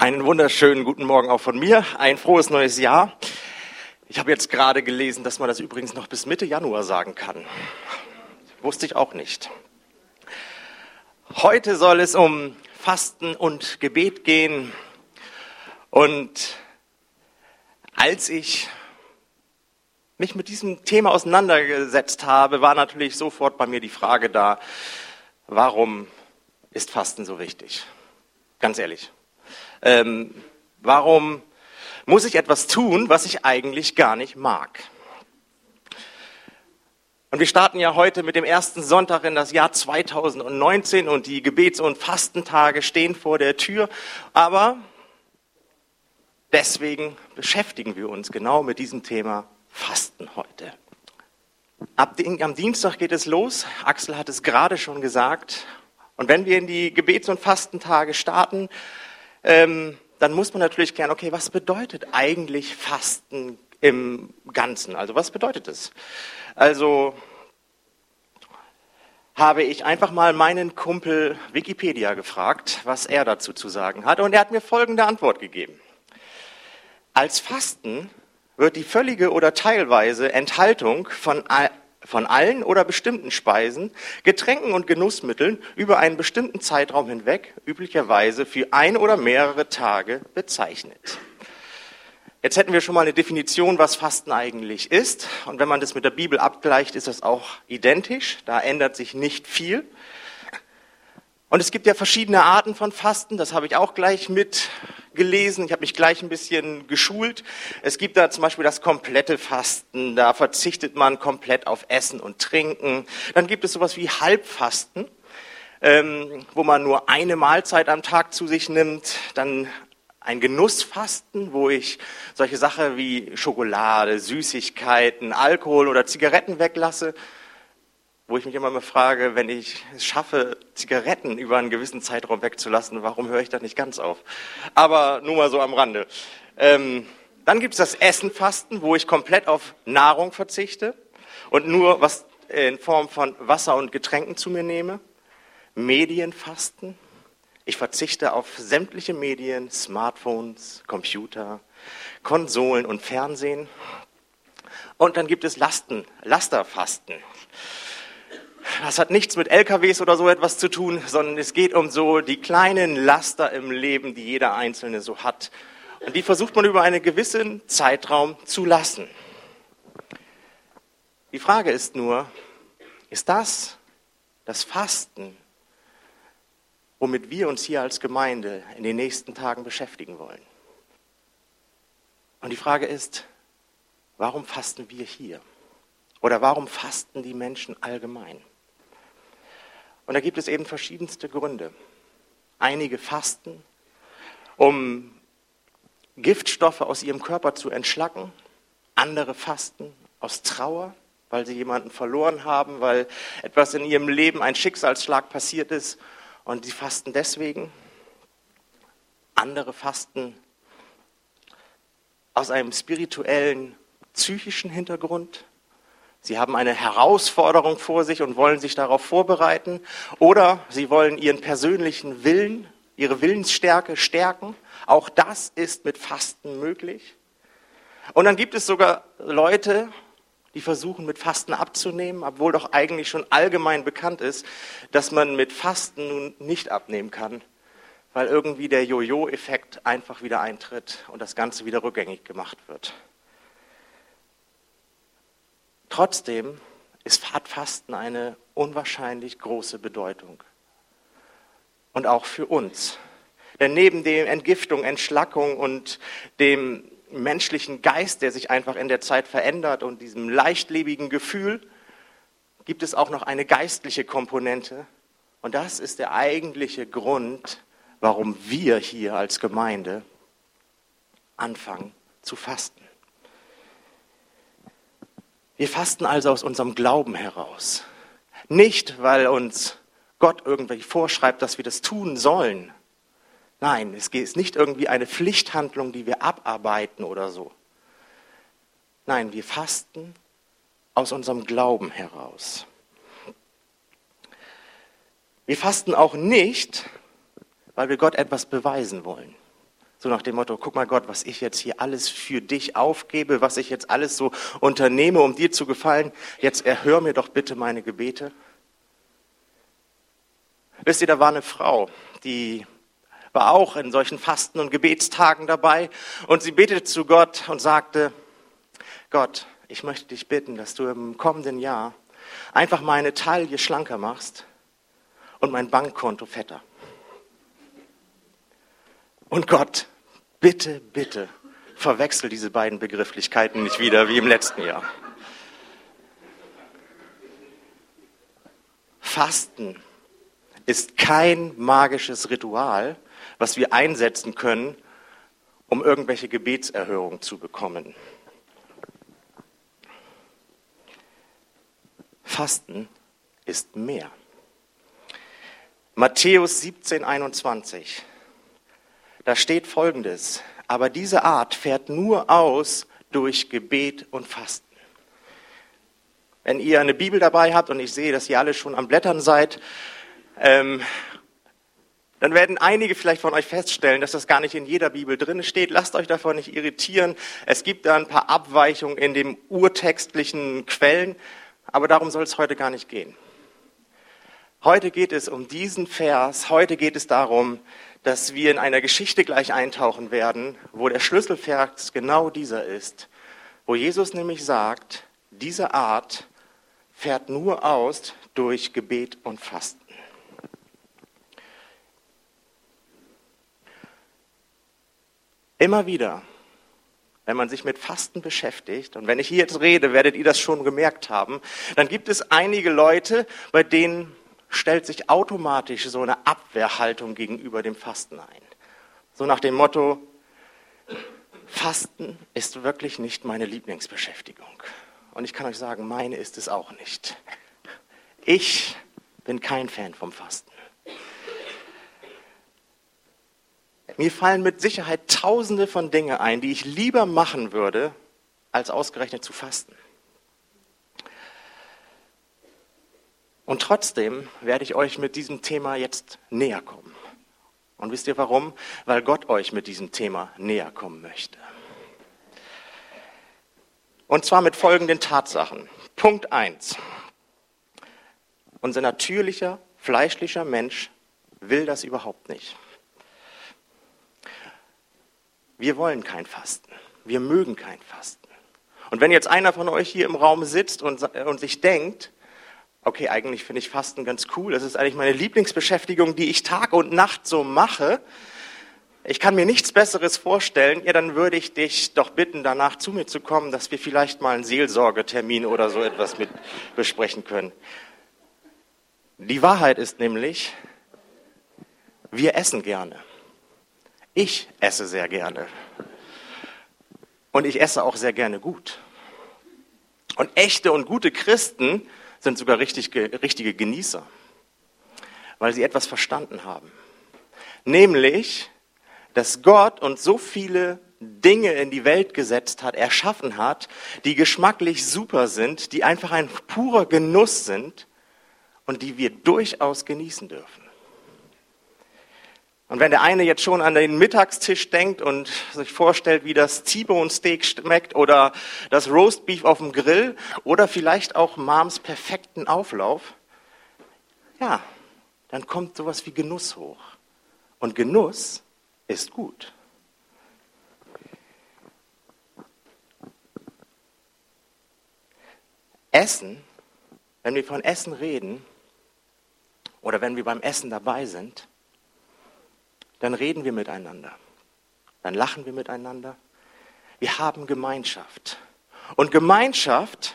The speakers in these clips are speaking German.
Einen wunderschönen guten Morgen auch von mir. Ein frohes neues Jahr. Ich habe jetzt gerade gelesen, dass man das übrigens noch bis Mitte Januar sagen kann. Wusste ich auch nicht. Heute soll es um Fasten und Gebet gehen. Und als ich mich mit diesem Thema auseinandergesetzt habe, war natürlich sofort bei mir die Frage da, warum ist Fasten so wichtig? Ganz ehrlich. Ähm, warum muss ich etwas tun, was ich eigentlich gar nicht mag? Und wir starten ja heute mit dem ersten Sonntag in das Jahr 2019 und die Gebets- und Fastentage stehen vor der Tür. Aber deswegen beschäftigen wir uns genau mit diesem Thema Fasten heute. Den, am Dienstag geht es los. Axel hat es gerade schon gesagt. Und wenn wir in die Gebets- und Fastentage starten, ähm, dann muss man natürlich klären, okay, was bedeutet eigentlich Fasten im Ganzen? Also was bedeutet es? Also habe ich einfach mal meinen Kumpel Wikipedia gefragt, was er dazu zu sagen hat. Und er hat mir folgende Antwort gegeben. Als Fasten wird die völlige oder teilweise Enthaltung von, von allen oder bestimmten Speisen, Getränken und Genussmitteln über einen bestimmten Zeitraum hinweg, üblicherweise für ein oder mehrere Tage, bezeichnet. Jetzt hätten wir schon mal eine Definition, was Fasten eigentlich ist. Und wenn man das mit der Bibel abgleicht, ist das auch identisch. Da ändert sich nicht viel. Und es gibt ja verschiedene Arten von Fasten, das habe ich auch gleich mitgelesen. Ich habe mich gleich ein bisschen geschult. Es gibt da zum Beispiel das komplette Fasten, da verzichtet man komplett auf Essen und Trinken. Dann gibt es sowas wie Halbfasten, ähm, wo man nur eine Mahlzeit am Tag zu sich nimmt. Dann ein Genussfasten, wo ich solche Sachen wie Schokolade, Süßigkeiten, Alkohol oder Zigaretten weglasse wo ich mich immer mal frage, wenn ich es schaffe, Zigaretten über einen gewissen Zeitraum wegzulassen, warum höre ich da nicht ganz auf? Aber nur mal so am Rande. Ähm, dann gibt es das Essenfasten, wo ich komplett auf Nahrung verzichte und nur was in Form von Wasser und Getränken zu mir nehme. Medienfasten. Ich verzichte auf sämtliche Medien, Smartphones, Computer, Konsolen und Fernsehen. Und dann gibt es Lasten, Lasterfasten. Das hat nichts mit LKWs oder so etwas zu tun, sondern es geht um so die kleinen Laster im Leben, die jeder Einzelne so hat. Und die versucht man über einen gewissen Zeitraum zu lassen. Die Frage ist nur, ist das das Fasten, womit wir uns hier als Gemeinde in den nächsten Tagen beschäftigen wollen? Und die Frage ist, warum fasten wir hier? Oder warum fasten die Menschen allgemein? Und da gibt es eben verschiedenste Gründe. Einige fasten, um Giftstoffe aus ihrem Körper zu entschlacken. Andere fasten aus Trauer, weil sie jemanden verloren haben, weil etwas in ihrem Leben, ein Schicksalsschlag passiert ist und sie fasten deswegen. Andere fasten aus einem spirituellen, psychischen Hintergrund. Sie haben eine Herausforderung vor sich und wollen sich darauf vorbereiten. Oder sie wollen ihren persönlichen Willen, ihre Willensstärke stärken. Auch das ist mit Fasten möglich. Und dann gibt es sogar Leute, die versuchen mit Fasten abzunehmen, obwohl doch eigentlich schon allgemein bekannt ist, dass man mit Fasten nun nicht abnehmen kann, weil irgendwie der Jojo-Effekt einfach wieder eintritt und das Ganze wieder rückgängig gemacht wird. Trotzdem ist Fasten eine unwahrscheinlich große Bedeutung. Und auch für uns. Denn neben der Entgiftung, Entschlackung und dem menschlichen Geist, der sich einfach in der Zeit verändert und diesem leichtlebigen Gefühl, gibt es auch noch eine geistliche Komponente. Und das ist der eigentliche Grund, warum wir hier als Gemeinde anfangen zu fasten. Wir fasten also aus unserem Glauben heraus. Nicht, weil uns Gott irgendwie vorschreibt, dass wir das tun sollen. Nein, es ist nicht irgendwie eine Pflichthandlung, die wir abarbeiten oder so. Nein, wir fasten aus unserem Glauben heraus. Wir fasten auch nicht, weil wir Gott etwas beweisen wollen. So nach dem Motto, guck mal Gott, was ich jetzt hier alles für dich aufgebe, was ich jetzt alles so unternehme, um dir zu gefallen, jetzt erhör mir doch bitte meine Gebete. Wisst ihr, da war eine Frau, die war auch in solchen Fasten- und Gebetstagen dabei und sie betete zu Gott und sagte, Gott, ich möchte dich bitten, dass du im kommenden Jahr einfach meine Taille schlanker machst und mein Bankkonto fetter. Und Gott, bitte, bitte, verwechsel diese beiden Begrifflichkeiten nicht wieder wie im letzten Jahr. Fasten ist kein magisches Ritual, was wir einsetzen können, um irgendwelche Gebetserhörungen zu bekommen. Fasten ist mehr. Matthäus 17, 21. Da steht folgendes. Aber diese Art fährt nur aus durch Gebet und Fasten. Wenn ihr eine Bibel dabei habt und ich sehe, dass ihr alle schon am Blättern seid, ähm, dann werden einige vielleicht von euch feststellen, dass das gar nicht in jeder Bibel drin steht. Lasst euch davon nicht irritieren. Es gibt da ein paar Abweichungen in den urtextlichen Quellen, aber darum soll es heute gar nicht gehen. Heute geht es um diesen Vers, heute geht es darum, dass wir in einer Geschichte gleich eintauchen werden, wo der Schlüsselvers genau dieser ist, wo Jesus nämlich sagt, diese Art fährt nur aus durch Gebet und Fasten. Immer wieder, wenn man sich mit Fasten beschäftigt, und wenn ich hier jetzt rede, werdet ihr das schon gemerkt haben, dann gibt es einige Leute, bei denen stellt sich automatisch so eine Abwehrhaltung gegenüber dem Fasten ein. So nach dem Motto, Fasten ist wirklich nicht meine Lieblingsbeschäftigung. Und ich kann euch sagen, meine ist es auch nicht. Ich bin kein Fan vom Fasten. Mir fallen mit Sicherheit tausende von Dingen ein, die ich lieber machen würde, als ausgerechnet zu fasten. Und trotzdem werde ich euch mit diesem Thema jetzt näher kommen. Und wisst ihr warum? Weil Gott euch mit diesem Thema näher kommen möchte. Und zwar mit folgenden Tatsachen. Punkt 1. Unser natürlicher, fleischlicher Mensch will das überhaupt nicht. Wir wollen kein Fasten. Wir mögen kein Fasten. Und wenn jetzt einer von euch hier im Raum sitzt und, und sich denkt, okay, eigentlich finde ich Fasten ganz cool, das ist eigentlich meine Lieblingsbeschäftigung, die ich Tag und Nacht so mache, ich kann mir nichts Besseres vorstellen, ja, dann würde ich dich doch bitten, danach zu mir zu kommen, dass wir vielleicht mal einen Seelsorgetermin oder so etwas mit besprechen können. Die Wahrheit ist nämlich, wir essen gerne. Ich esse sehr gerne. Und ich esse auch sehr gerne gut. Und echte und gute Christen sind sogar richtig, richtige Genießer, weil sie etwas verstanden haben. Nämlich, dass Gott uns so viele Dinge in die Welt gesetzt hat, erschaffen hat, die geschmacklich super sind, die einfach ein purer Genuss sind und die wir durchaus genießen dürfen. Und wenn der eine jetzt schon an den Mittagstisch denkt und sich vorstellt, wie das T-Bone Steak schmeckt oder das Roast Beef auf dem Grill oder vielleicht auch Mams perfekten Auflauf, ja, dann kommt sowas wie Genuss hoch. Und Genuss ist gut. Essen, wenn wir von Essen reden oder wenn wir beim Essen dabei sind, dann reden wir miteinander. Dann lachen wir miteinander. Wir haben Gemeinschaft. Und Gemeinschaft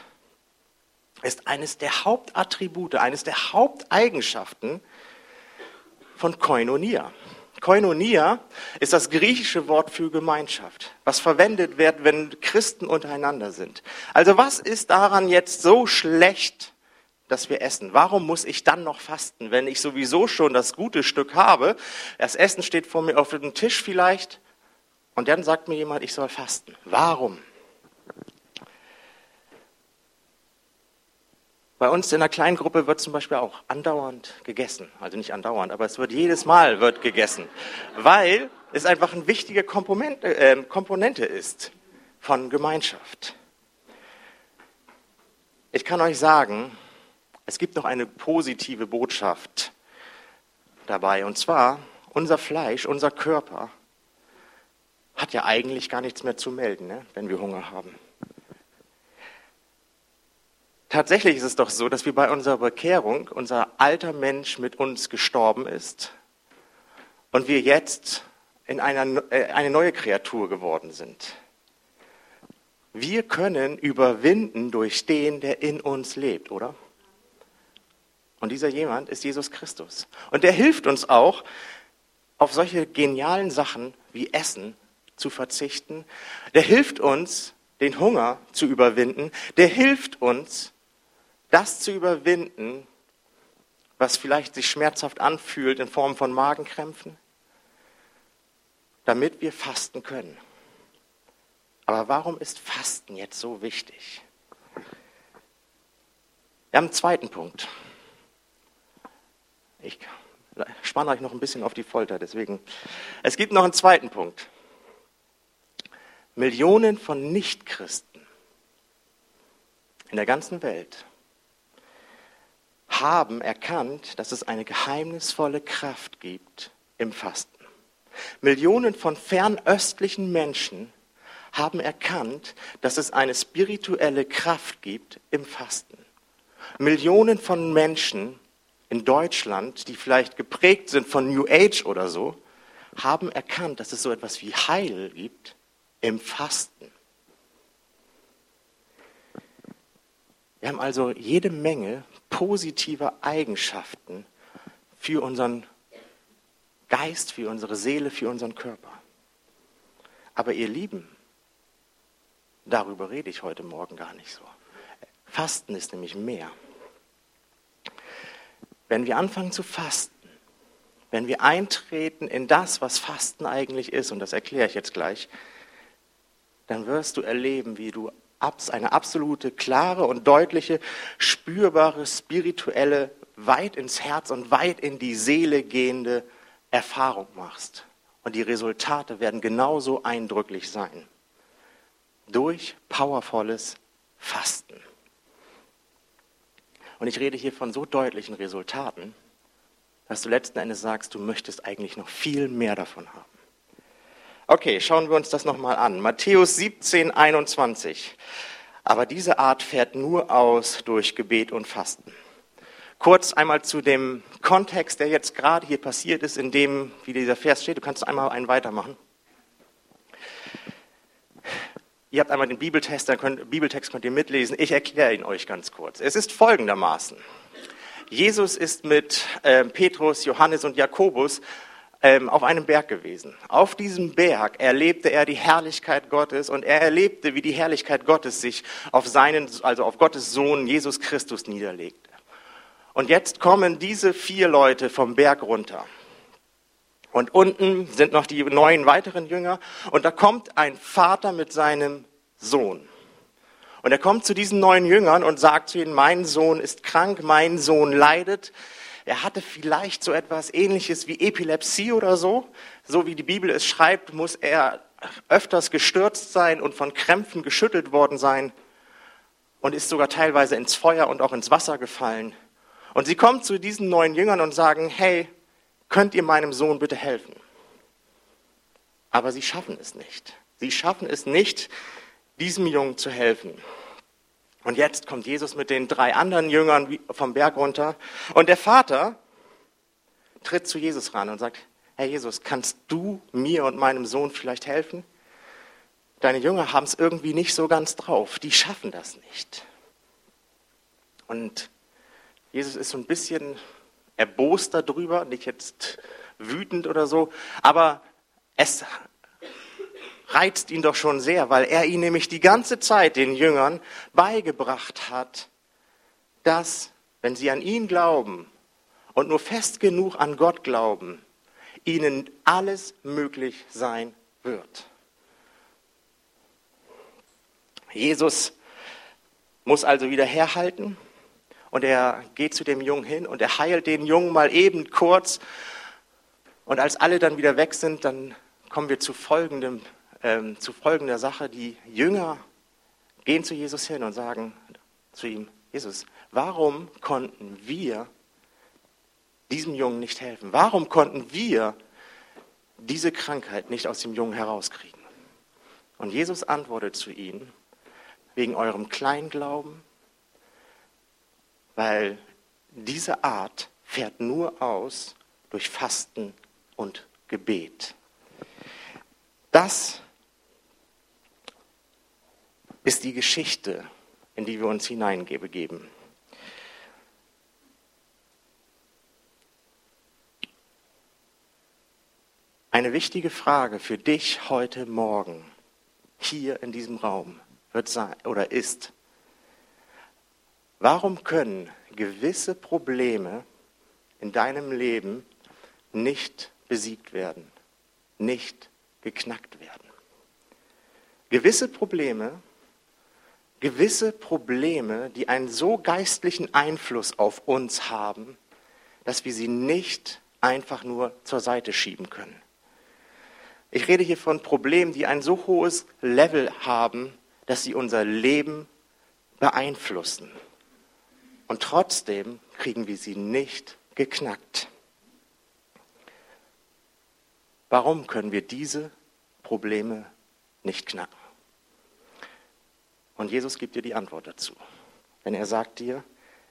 ist eines der Hauptattribute, eines der Haupteigenschaften von Koinonia. Koinonia ist das griechische Wort für Gemeinschaft, was verwendet wird, wenn Christen untereinander sind. Also was ist daran jetzt so schlecht, dass wir essen. Warum muss ich dann noch fasten, wenn ich sowieso schon das gute Stück habe? Das Essen steht vor mir auf dem Tisch vielleicht und dann sagt mir jemand, ich soll fasten. Warum? Bei uns in der kleinen Gruppe wird zum Beispiel auch andauernd gegessen. Also nicht andauernd, aber es wird jedes Mal wird gegessen. Weil es einfach eine wichtige Komponente, äh, Komponente ist von Gemeinschaft. Ich kann euch sagen, es gibt noch eine positive Botschaft dabei. Und zwar, unser Fleisch, unser Körper hat ja eigentlich gar nichts mehr zu melden, ne, wenn wir Hunger haben. Tatsächlich ist es doch so, dass wir bei unserer Bekehrung, unser alter Mensch mit uns gestorben ist und wir jetzt in einer, äh, eine neue Kreatur geworden sind. Wir können überwinden durch den, der in uns lebt, oder? Und dieser jemand ist Jesus Christus. Und der hilft uns auch, auf solche genialen Sachen wie Essen zu verzichten. Der hilft uns, den Hunger zu überwinden. Der hilft uns, das zu überwinden, was vielleicht sich schmerzhaft anfühlt in Form von Magenkrämpfen, damit wir fasten können. Aber warum ist Fasten jetzt so wichtig? Wir haben einen zweiten Punkt. Ich spanne euch noch ein bisschen auf die Folter, deswegen. Es gibt noch einen zweiten Punkt. Millionen von Nichtchristen in der ganzen Welt haben erkannt, dass es eine geheimnisvolle Kraft gibt im Fasten. Millionen von fernöstlichen Menschen haben erkannt, dass es eine spirituelle Kraft gibt im Fasten. Millionen von Menschen in Deutschland, die vielleicht geprägt sind von New Age oder so, haben erkannt, dass es so etwas wie Heil gibt im Fasten. Wir haben also jede Menge positiver Eigenschaften für unseren Geist, für unsere Seele, für unseren Körper. Aber ihr Lieben, Darüber rede ich heute Morgen gar nicht so. Fasten ist nämlich mehr. Wenn wir anfangen zu fasten, wenn wir eintreten in das, was Fasten eigentlich ist, und das erkläre ich jetzt gleich, dann wirst du erleben, wie du eine absolute, klare und deutliche, spürbare, spirituelle, weit ins Herz und weit in die Seele gehende Erfahrung machst. Und die Resultate werden genauso eindrücklich sein durch powervolles Fasten. Und ich rede hier von so deutlichen Resultaten, dass du letzten Endes sagst, du möchtest eigentlich noch viel mehr davon haben. Okay, schauen wir uns das nochmal an. Matthäus 17, 21. Aber diese Art fährt nur aus durch Gebet und Fasten. Kurz einmal zu dem Kontext, der jetzt gerade hier passiert ist, in dem, wie dieser Vers steht. Du kannst einmal einen weitermachen. Ihr habt einmal den Bibeltext, dann könnt, Bibeltext könnt ihr mitlesen. Ich erkläre ihn euch ganz kurz. Es ist folgendermaßen. Jesus ist mit äh, Petrus, Johannes und Jakobus ähm, auf einem Berg gewesen. Auf diesem Berg erlebte er die Herrlichkeit Gottes und er erlebte, wie die Herrlichkeit Gottes sich auf seinen, also auf Gottes Sohn Jesus Christus niederlegte. Und jetzt kommen diese vier Leute vom Berg runter. Und unten sind noch die neun weiteren Jünger. Und da kommt ein Vater mit seinem Sohn. Und er kommt zu diesen neun Jüngern und sagt zu ihnen, mein Sohn ist krank, mein Sohn leidet. Er hatte vielleicht so etwas ähnliches wie Epilepsie oder so. So wie die Bibel es schreibt, muss er öfters gestürzt sein und von Krämpfen geschüttelt worden sein und ist sogar teilweise ins Feuer und auch ins Wasser gefallen. Und sie kommen zu diesen neun Jüngern und sagen, hey, könnt ihr meinem Sohn bitte helfen? Aber sie schaffen es nicht. Sie schaffen es nicht, diesem Jungen zu helfen. Und jetzt kommt Jesus mit den drei anderen Jüngern vom Berg runter und der Vater tritt zu Jesus ran und sagt, Herr Jesus, kannst du mir und meinem Sohn vielleicht helfen? Deine Jünger haben es irgendwie nicht so ganz drauf, die schaffen das nicht. Und Jesus ist so ein bisschen erbost darüber, nicht jetzt wütend oder so, aber es reizt ihn doch schon sehr, weil er ihn nämlich die ganze Zeit den Jüngern beigebracht hat, dass, wenn sie an ihn glauben und nur fest genug an Gott glauben, ihnen alles möglich sein wird. Jesus muss also wieder herhalten und er geht zu dem Jungen hin und er heilt den Jungen mal eben kurz. Und als alle dann wieder weg sind, dann kommen wir zu, folgendem, ähm, zu folgender Sache. Die Jünger gehen zu Jesus hin und sagen zu ihm, Jesus, warum konnten wir diesem Jungen nicht helfen? Warum konnten wir diese Krankheit nicht aus dem Jungen herauskriegen? Und Jesus antwortet zu ihnen, wegen eurem Kleinglauben, weil diese Art fährt nur aus durch Fasten und Gebet. Das ist die Geschichte, in die wir uns hineingeben. Eine wichtige Frage für dich heute Morgen hier in diesem Raum wird sein oder ist, warum können gewisse Probleme in deinem Leben nicht besiegt werden, nicht geknackt werden? Gewisse Probleme gewisse Probleme, die einen so geistlichen Einfluss auf uns haben, dass wir sie nicht einfach nur zur Seite schieben können. Ich rede hier von Problemen, die ein so hohes Level haben, dass sie unser Leben beeinflussen. Und trotzdem kriegen wir sie nicht geknackt. Warum können wir diese Probleme nicht knacken? Und Jesus gibt dir die Antwort dazu. Denn er sagt dir,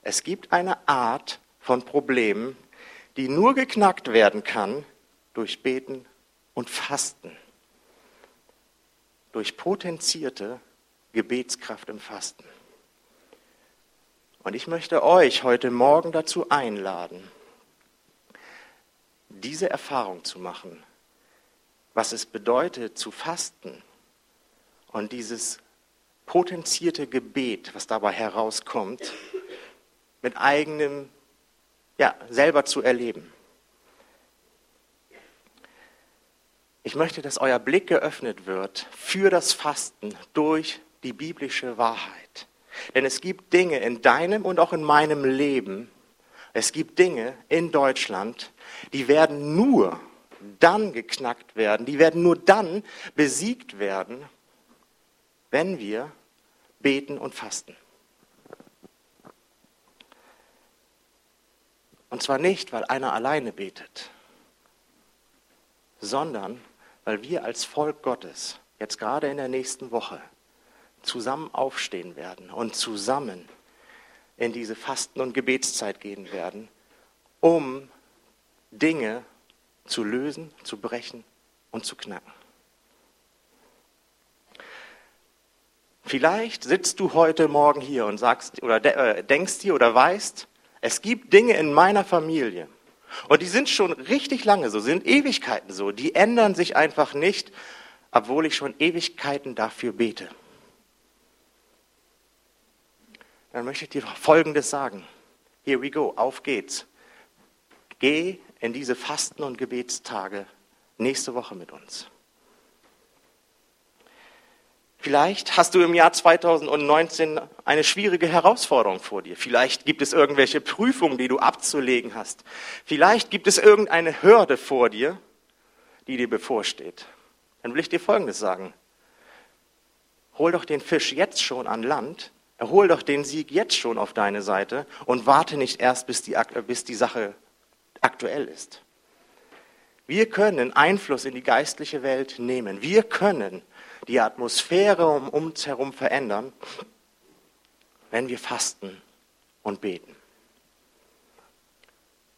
es gibt eine Art von Problemen, die nur geknackt werden kann durch Beten und Fasten. Durch potenzierte Gebetskraft im Fasten. Und ich möchte euch heute Morgen dazu einladen, diese Erfahrung zu machen, was es bedeutet zu fasten und dieses potenzierte Gebet, was dabei herauskommt, mit eigenem, ja, selber zu erleben. Ich möchte, dass euer Blick geöffnet wird für das Fasten durch die biblische Wahrheit. Denn es gibt Dinge in deinem und auch in meinem Leben, es gibt Dinge in Deutschland, die werden nur dann geknackt werden, die werden nur dann besiegt werden, wenn wir beten und fasten. Und zwar nicht, weil einer alleine betet, sondern weil wir als Volk Gottes jetzt gerade in der nächsten Woche zusammen aufstehen werden und zusammen in diese Fasten- und Gebetszeit gehen werden, um Dinge zu lösen, zu brechen und zu knacken. Vielleicht sitzt du heute Morgen hier und sagst oder äh, denkst dir oder weißt, es gibt Dinge in meiner Familie und die sind schon richtig lange so, sind Ewigkeiten so, die ändern sich einfach nicht, obwohl ich schon Ewigkeiten dafür bete. Dann möchte ich dir Folgendes sagen. Here we go, auf geht's. Geh in diese Fasten- und Gebetstage nächste Woche mit uns. Vielleicht hast du im Jahr 2019 eine schwierige Herausforderung vor dir. Vielleicht gibt es irgendwelche Prüfungen, die du abzulegen hast. Vielleicht gibt es irgendeine Hürde vor dir, die dir bevorsteht. Dann will ich dir Folgendes sagen. Hol doch den Fisch jetzt schon an Land, erhol doch den Sieg jetzt schon auf deine Seite und warte nicht erst, bis die, bis die Sache aktuell ist. Wir können Einfluss in die geistliche Welt nehmen. Wir können die Atmosphäre um uns herum verändern, wenn wir fasten und beten.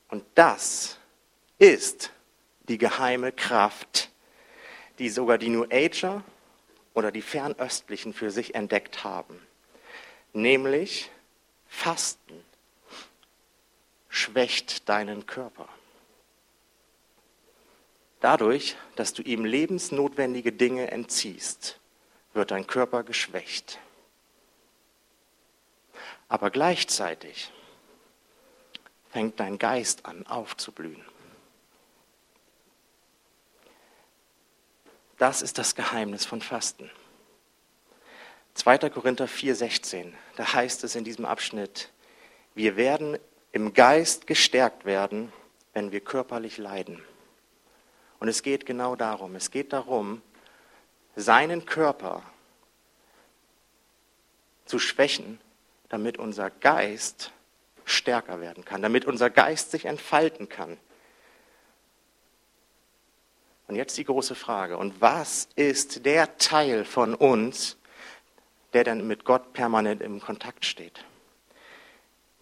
Und das ist die geheime Kraft, die sogar die New Ager oder die Fernöstlichen für sich entdeckt haben. Nämlich Fasten schwächt deinen Körper. Dadurch, dass du ihm lebensnotwendige Dinge entziehst, wird dein Körper geschwächt. Aber gleichzeitig fängt dein Geist an aufzublühen. Das ist das Geheimnis von Fasten. 2. Korinther 4:16, da heißt es in diesem Abschnitt, wir werden im Geist gestärkt werden, wenn wir körperlich leiden. Und es geht genau darum. Es geht darum, seinen Körper zu schwächen, damit unser Geist stärker werden kann, damit unser Geist sich entfalten kann. Und jetzt die große Frage, und was ist der Teil von uns, der dann mit Gott permanent im Kontakt steht?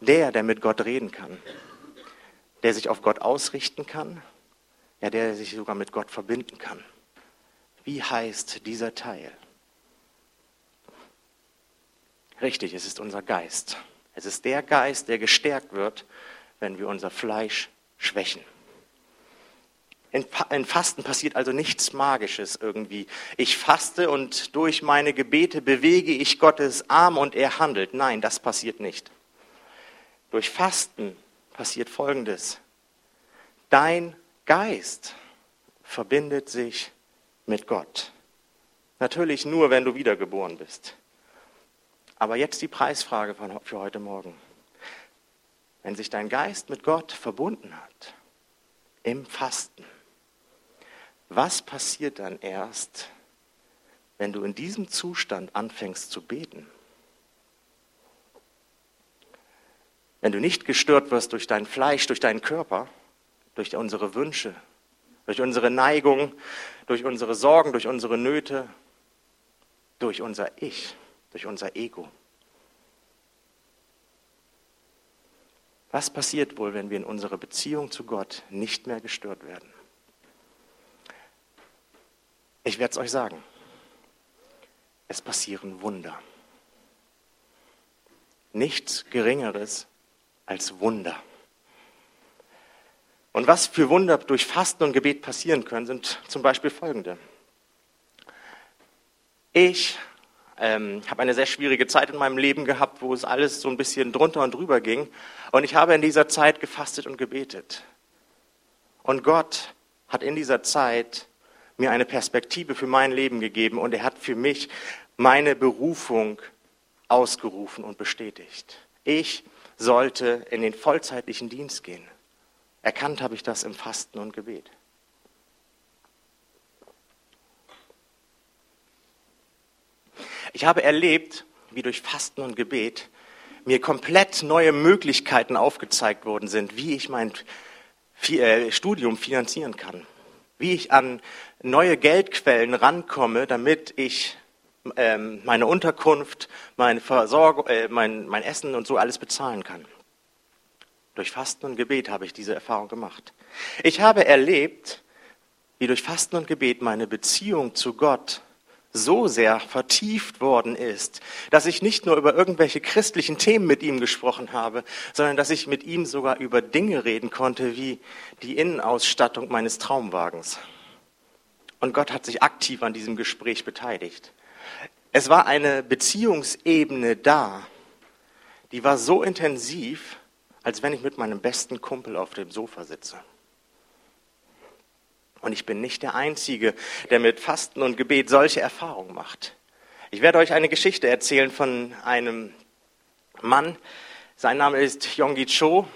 Der, der mit Gott reden kann, der sich auf Gott ausrichten kann, ja, der sich sogar mit Gott verbinden kann. Wie heißt dieser Teil? Richtig, es ist unser Geist. Es ist der Geist, der gestärkt wird, wenn wir unser Fleisch schwächen. In Fasten passiert also nichts Magisches irgendwie. Ich faste und durch meine Gebete bewege ich Gottes Arm und er handelt. Nein, das passiert nicht. Durch Fasten passiert Folgendes. Dein Geist verbindet sich mit Gott. Natürlich nur, wenn du wiedergeboren bist. Aber jetzt die Preisfrage für heute Morgen. Wenn sich dein Geist mit Gott verbunden hat, im Fasten, was passiert dann erst, wenn du in diesem Zustand anfängst zu beten? Wenn du nicht gestört wirst durch dein Fleisch, durch deinen Körper, durch unsere Wünsche, durch unsere Neigung, durch unsere Sorgen, durch unsere Nöte, durch unser Ich, durch unser Ego. Was passiert wohl, wenn wir in unserer Beziehung zu Gott nicht mehr gestört werden? Ich werde es euch sagen. Es passieren Wunder. Nichts Geringeres als Wunder. Und was für Wunder durch Fasten und Gebet passieren können, sind zum Beispiel folgende. Ich ähm, habe eine sehr schwierige Zeit in meinem Leben gehabt, wo es alles so ein bisschen drunter und drüber ging. Und ich habe in dieser Zeit gefastet und gebetet. Und Gott hat in dieser Zeit mir eine Perspektive für mein Leben gegeben und er hat für mich meine Berufung ausgerufen und bestätigt. Ich sollte in den vollzeitlichen Dienst gehen. Erkannt habe ich das im Fasten und Gebet. Ich habe erlebt, wie durch Fasten und Gebet mir komplett neue Möglichkeiten aufgezeigt worden sind, wie ich mein äh, Studium finanzieren kann, wie ich an neue Geldquellen rankomme, damit ich ähm, meine Unterkunft, meine Versorgung, äh, mein, mein Essen und so alles bezahlen kann. Durch Fasten und Gebet habe ich diese Erfahrung gemacht. Ich habe erlebt, wie durch Fasten und Gebet meine Beziehung zu Gott so sehr vertieft worden ist, dass ich nicht nur über irgendwelche christlichen Themen mit ihm gesprochen habe, sondern dass ich mit ihm sogar über Dinge reden konnte, wie die Innenausstattung meines Traumwagens. Und Gott hat sich aktiv an diesem Gespräch beteiligt. Es war eine Beziehungsebene da, die war so intensiv, als wenn ich mit meinem besten Kumpel auf dem Sofa sitze. Und ich bin nicht der Einzige, der mit Fasten und Gebet solche Erfahrungen macht. Ich werde euch eine Geschichte erzählen von einem Mann. Sein Name ist Yonggi Cho.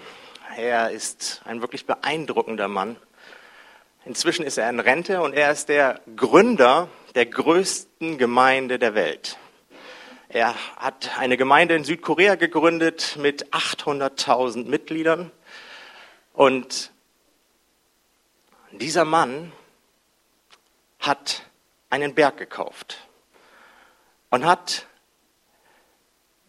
Er ist ein wirklich beeindruckender Mann. Inzwischen ist er in Rente und er ist der Gründer der größten Gemeinde der Welt. Er hat eine Gemeinde in Südkorea gegründet mit 800.000 Mitgliedern. Und dieser Mann hat einen Berg gekauft und hat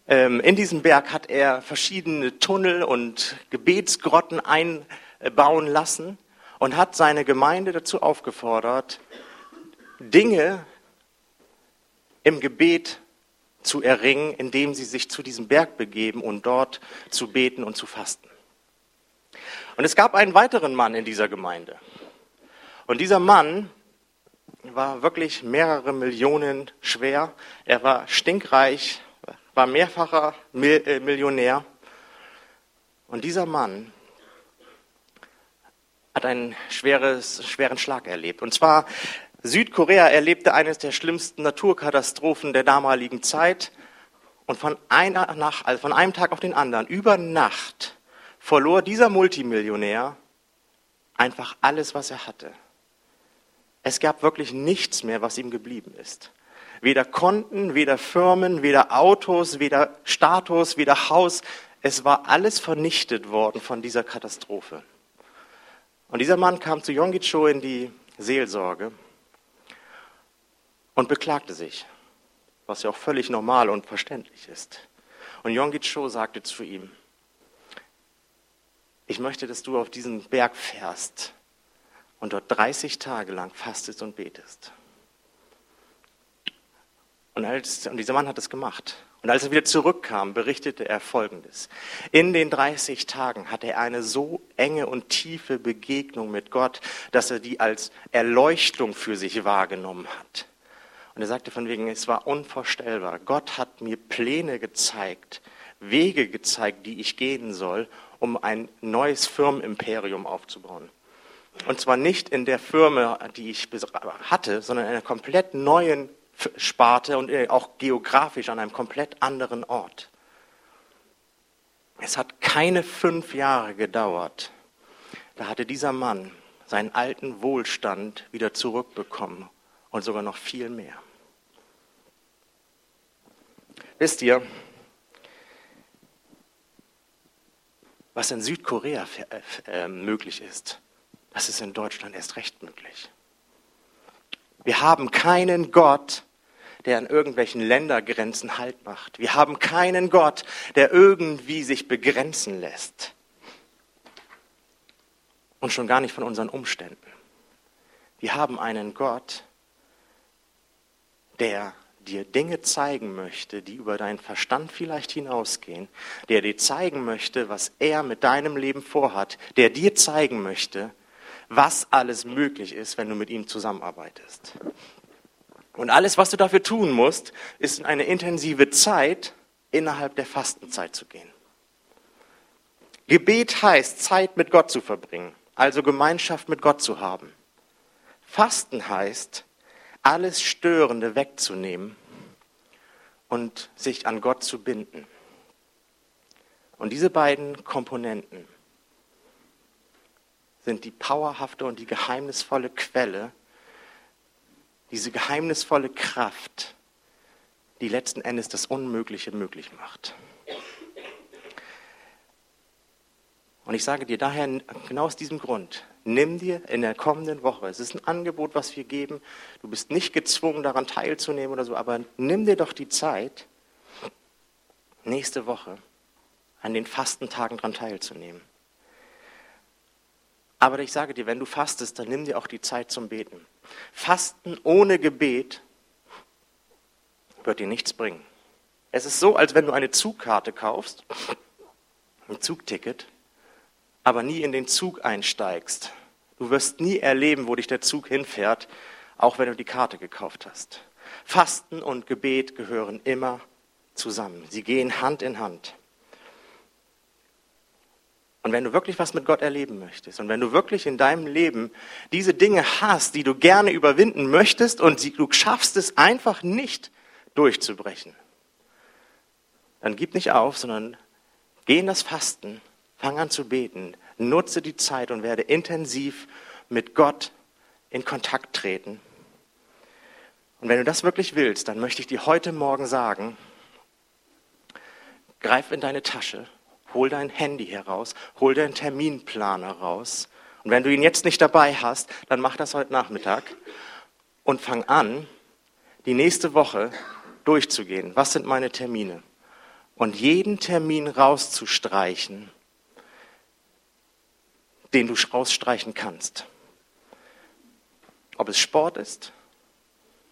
ähm, in diesem Berg hat er verschiedene Tunnel und Gebetsgrotten einbauen lassen und hat seine Gemeinde dazu aufgefordert, Dinge im Gebet zu erringen, indem sie sich zu diesem Berg begeben und dort zu beten und zu fasten. Und es gab einen weiteren Mann in dieser Gemeinde. Und dieser Mann war wirklich mehrere Millionen schwer. Er war stinkreich, war mehrfacher äh, Millionär. Und dieser Mann hat einen schweres, schweren Schlag erlebt. Und zwar Südkorea erlebte eines der schlimmsten Naturkatastrophen der damaligen Zeit. Und von, einer nach, also von einem Tag auf den anderen, über Nacht, verlor dieser Multimillionär einfach alles, was er hatte. Es gab wirklich nichts mehr, was ihm geblieben ist. Weder Konten, weder Firmen, weder Autos, weder Status, weder Haus. Es war alles vernichtet worden von dieser Katastrophe. Und dieser Mann kam zu Yonggi Cho in die Seelsorge und beklagte sich, was ja auch völlig normal und verständlich ist. Und Yonggi Cho sagte zu ihm, ich möchte, dass du auf diesen Berg fährst und dort 30 Tage lang fastest und betest. Und, als, und dieser Mann hat es gemacht. Und als er wieder zurückkam, berichtete er Folgendes. In den 30 Tagen hatte er eine so enge und tiefe Begegnung mit Gott, dass er die als Erleuchtung für sich wahrgenommen hat. Und er sagte von wegen, es war unvorstellbar. Gott hat mir Pläne gezeigt, Wege gezeigt, die ich gehen soll, um ein neues Firmenimperium aufzubauen. Und zwar nicht in der Firma, die ich hatte, sondern in einer komplett neuen Sparte und äh, auch geografisch an einem komplett anderen Ort. Es hat keine fünf Jahre gedauert. Da hatte dieser Mann seinen alten Wohlstand wieder zurückbekommen und sogar noch viel mehr. Wisst ihr, was in Südkorea äh, äh, möglich ist, das ist in Deutschland erst recht möglich. Wir haben keinen Gott, der an irgendwelchen Ländergrenzen Halt macht. Wir haben keinen Gott, der irgendwie sich begrenzen lässt. Und schon gar nicht von unseren Umständen. Wir haben einen Gott, der dir Dinge zeigen möchte, die über deinen Verstand vielleicht hinausgehen, der dir zeigen möchte, was er mit deinem Leben vorhat, der dir zeigen möchte, was alles möglich ist, wenn du mit ihm zusammenarbeitest. Und alles, was du dafür tun musst, ist in eine intensive Zeit innerhalb der Fastenzeit zu gehen. Gebet heißt, Zeit mit Gott zu verbringen, also Gemeinschaft mit Gott zu haben. Fasten heißt, alles Störende wegzunehmen und sich an Gott zu binden. Und diese beiden Komponenten sind die powerhafte und die geheimnisvolle Quelle diese geheimnisvolle Kraft, die letzten Endes das Unmögliche möglich macht. Und ich sage dir daher genau aus diesem Grund, nimm dir in der kommenden Woche, es ist ein Angebot, was wir geben, du bist nicht gezwungen daran teilzunehmen oder so, aber nimm dir doch die Zeit, nächste Woche an den Fastentagen daran teilzunehmen. Aber ich sage dir, wenn du fastest, dann nimm dir auch die Zeit zum Beten. Fasten ohne Gebet wird dir nichts bringen. Es ist so, als wenn du eine Zugkarte kaufst, ein Zugticket, aber nie in den Zug einsteigst. Du wirst nie erleben, wo dich der Zug hinfährt, auch wenn du die Karte gekauft hast. Fasten und Gebet gehören immer zusammen. Sie gehen Hand in Hand. Und wenn du wirklich was mit Gott erleben möchtest und wenn du wirklich in deinem Leben diese Dinge hast, die du gerne überwinden möchtest und du schaffst es einfach nicht durchzubrechen, dann gib nicht auf, sondern geh in das Fasten, fang an zu beten, nutze die Zeit und werde intensiv mit Gott in Kontakt treten. Und wenn du das wirklich willst, dann möchte ich dir heute Morgen sagen, greif in deine Tasche hol dein Handy heraus, hol deinen Terminplaner raus. Und wenn du ihn jetzt nicht dabei hast, dann mach das heute Nachmittag und fang an, die nächste Woche durchzugehen. Was sind meine Termine? Und jeden Termin rauszustreichen, den du rausstreichen kannst. Ob es Sport ist,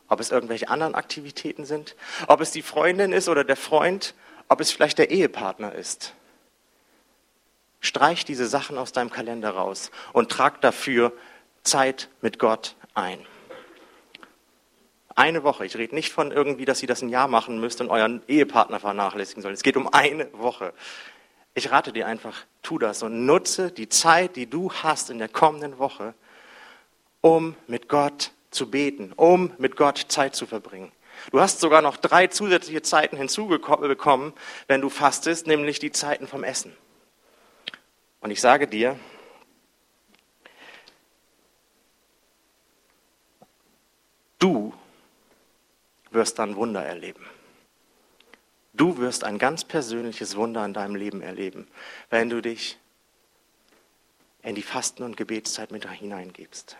ob es irgendwelche anderen Aktivitäten sind, ob es die Freundin ist oder der Freund, ob es vielleicht der Ehepartner ist. Streich diese Sachen aus deinem Kalender raus und trag dafür Zeit mit Gott ein. Eine Woche. Ich rede nicht von irgendwie, dass ihr das ein Jahr machen müsst und euren Ehepartner vernachlässigen sollt. Es geht um eine Woche. Ich rate dir einfach, tu das und nutze die Zeit, die du hast in der kommenden Woche, um mit Gott zu beten, um mit Gott Zeit zu verbringen. Du hast sogar noch drei zusätzliche Zeiten hinzubekommen, wenn du fastest, nämlich die Zeiten vom Essen. Und ich sage dir, Du wirst dann Wunder erleben. Du wirst ein ganz persönliches Wunder in deinem Leben erleben, wenn du dich in die Fasten- und Gebetszeit mit hineingibst.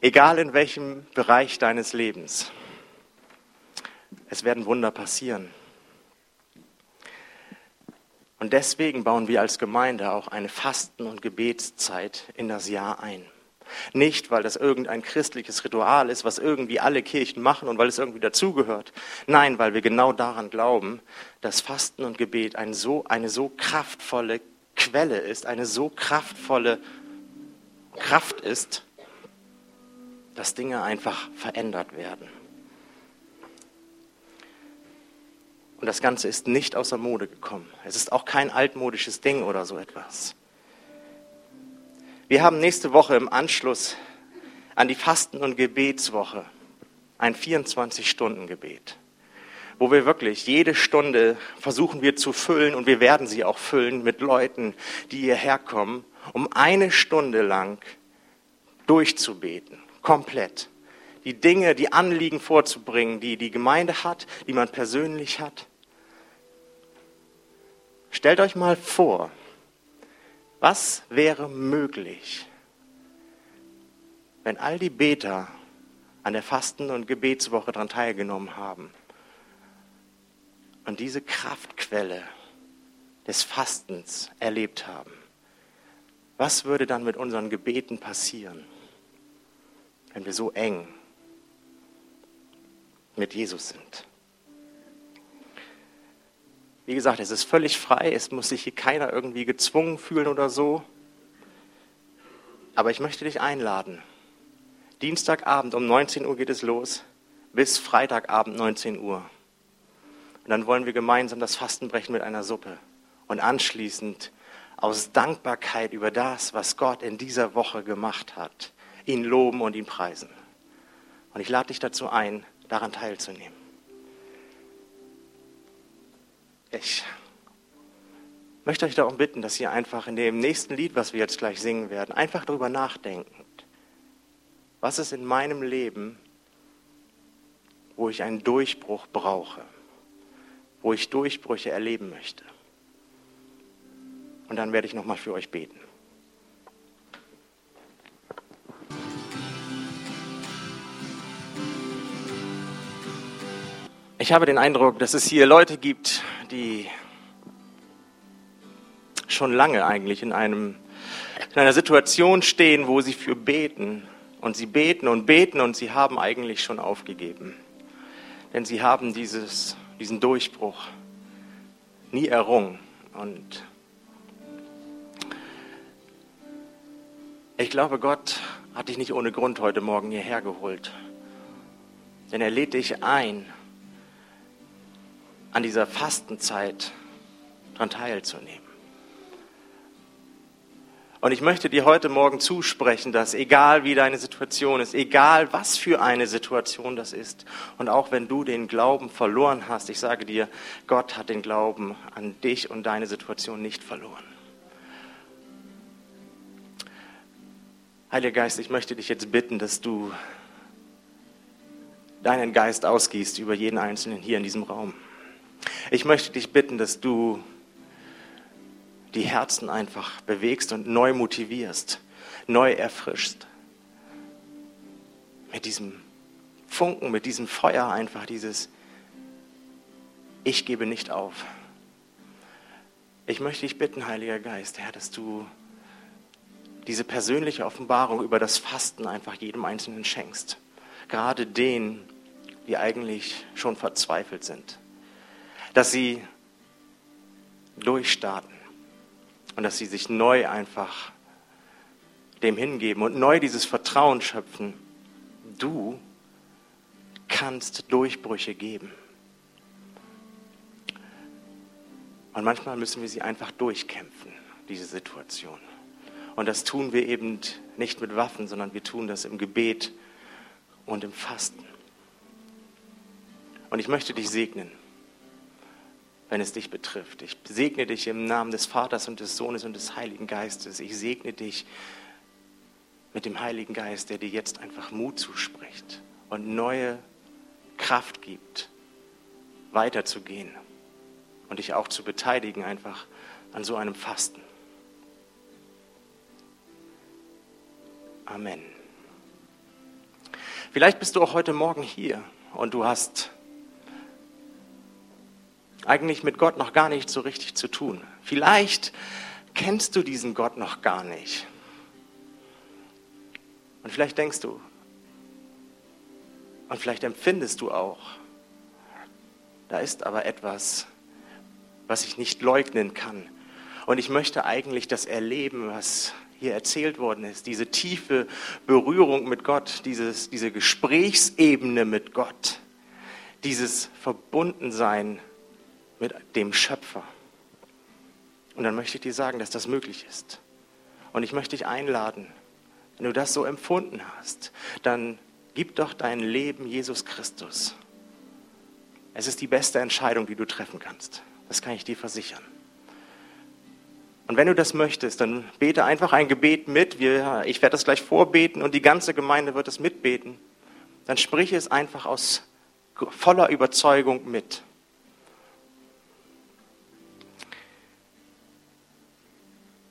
Egal in welchem Bereich deines Lebens, es werden Wunder passieren. Und deswegen bauen wir als Gemeinde auch eine Fasten- und Gebetszeit in das Jahr ein. Nicht, weil das irgendein christliches Ritual ist, was irgendwie alle Kirchen machen und weil es irgendwie dazugehört. Nein, weil wir genau daran glauben, dass Fasten und Gebet eine so, eine so kraftvolle Quelle ist, eine so kraftvolle Kraft ist, dass Dinge einfach verändert werden. Und das Ganze ist nicht aus der Mode gekommen. Es ist auch kein altmodisches Ding oder so etwas. Wir haben nächste Woche im Anschluss an die Fasten- und Gebetswoche ein 24-Stunden-Gebet, wo wir wirklich jede Stunde versuchen wir zu füllen und wir werden sie auch füllen mit Leuten, die hierher kommen, um eine Stunde lang durchzubeten, komplett. Die Dinge, die Anliegen vorzubringen, die die Gemeinde hat, die man persönlich hat. Stellt euch mal vor, was wäre möglich, wenn all die Beter an der Fasten- und Gebetswoche daran teilgenommen haben und diese Kraftquelle des Fastens erlebt haben? Was würde dann mit unseren Gebeten passieren, wenn wir so eng mit Jesus sind? Wie gesagt, es ist völlig frei, es muss sich hier keiner irgendwie gezwungen fühlen oder so. Aber ich möchte dich einladen. Dienstagabend um 19 Uhr geht es los, bis Freitagabend 19 Uhr. Und dann wollen wir gemeinsam das Fasten brechen mit einer Suppe. Und anschließend aus Dankbarkeit über das, was Gott in dieser Woche gemacht hat, ihn loben und ihn preisen. Und ich lade dich dazu ein, daran teilzunehmen. Ich möchte euch darum bitten, dass ihr einfach in dem nächsten Lied, was wir jetzt gleich singen werden, einfach darüber nachdenkt. Was ist in meinem Leben, wo ich einen Durchbruch brauche, wo ich Durchbrüche erleben möchte? Und dann werde ich nochmal für euch beten. Ich habe den Eindruck, dass es hier Leute gibt, die schon lange eigentlich in, einem, in einer Situation stehen, wo sie für beten. Und sie beten und beten und sie haben eigentlich schon aufgegeben. Denn sie haben dieses, diesen Durchbruch nie errungen. Und ich glaube, Gott hat dich nicht ohne Grund heute Morgen hierher geholt. Denn er lädt dich ein, an dieser Fastenzeit daran teilzunehmen. Und ich möchte dir heute Morgen zusprechen, dass egal wie deine Situation ist, egal was für eine Situation das ist, und auch wenn du den Glauben verloren hast, ich sage dir, Gott hat den Glauben an dich und deine Situation nicht verloren. Heiliger Geist, ich möchte dich jetzt bitten, dass du deinen Geist ausgießt über jeden Einzelnen hier in diesem Raum. Ich möchte dich bitten, dass du die Herzen einfach bewegst und neu motivierst, neu erfrischst. Mit diesem Funken, mit diesem Feuer einfach dieses Ich gebe nicht auf. Ich möchte dich bitten, Heiliger Geist, Herr, dass du diese persönliche Offenbarung über das Fasten einfach jedem Einzelnen schenkst. Gerade denen, die eigentlich schon verzweifelt sind dass sie durchstarten und dass sie sich neu einfach dem hingeben und neu dieses Vertrauen schöpfen. Du kannst Durchbrüche geben. Und manchmal müssen wir sie einfach durchkämpfen, diese Situation. Und das tun wir eben nicht mit Waffen, sondern wir tun das im Gebet und im Fasten. Und ich möchte dich segnen wenn es dich betrifft. Ich segne dich im Namen des Vaters und des Sohnes und des Heiligen Geistes. Ich segne dich mit dem Heiligen Geist, der dir jetzt einfach Mut zuspricht und neue Kraft gibt, weiterzugehen und dich auch zu beteiligen einfach an so einem Fasten. Amen. Vielleicht bist du auch heute Morgen hier und du hast eigentlich mit Gott noch gar nicht so richtig zu tun. Vielleicht kennst du diesen Gott noch gar nicht. Und vielleicht denkst du, und vielleicht empfindest du auch, da ist aber etwas, was ich nicht leugnen kann. Und ich möchte eigentlich das erleben, was hier erzählt worden ist, diese tiefe Berührung mit Gott, dieses, diese Gesprächsebene mit Gott, dieses Verbundensein mit dem Schöpfer. Und dann möchte ich dir sagen, dass das möglich ist. Und ich möchte dich einladen, wenn du das so empfunden hast, dann gib doch dein Leben Jesus Christus. Es ist die beste Entscheidung, die du treffen kannst. Das kann ich dir versichern. Und wenn du das möchtest, dann bete einfach ein Gebet mit. Wir, ich werde das gleich vorbeten und die ganze Gemeinde wird es mitbeten. Dann sprich es einfach aus voller Überzeugung mit.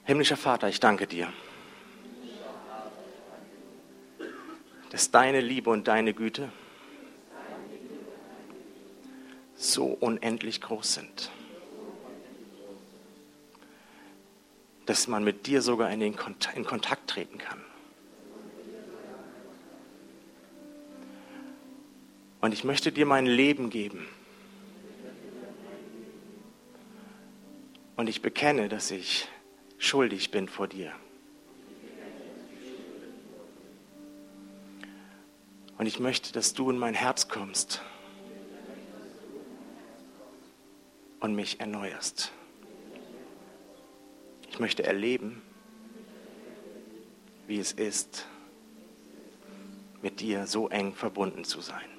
Himmlischer Vater, ich danke dir, dass deine Liebe und deine Güte so unendlich groß sind. dass man mit dir sogar in, den Kontakt, in Kontakt treten kann. Und ich möchte dir mein Leben geben. Und ich bekenne, dass ich schuldig bin vor dir. Und ich möchte, dass du in mein Herz kommst und mich erneuerst. Ich möchte erleben, wie es ist, mit dir so eng verbunden zu sein.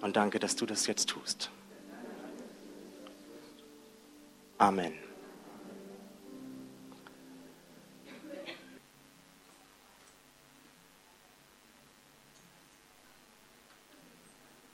Und danke, dass du das jetzt tust. Amen.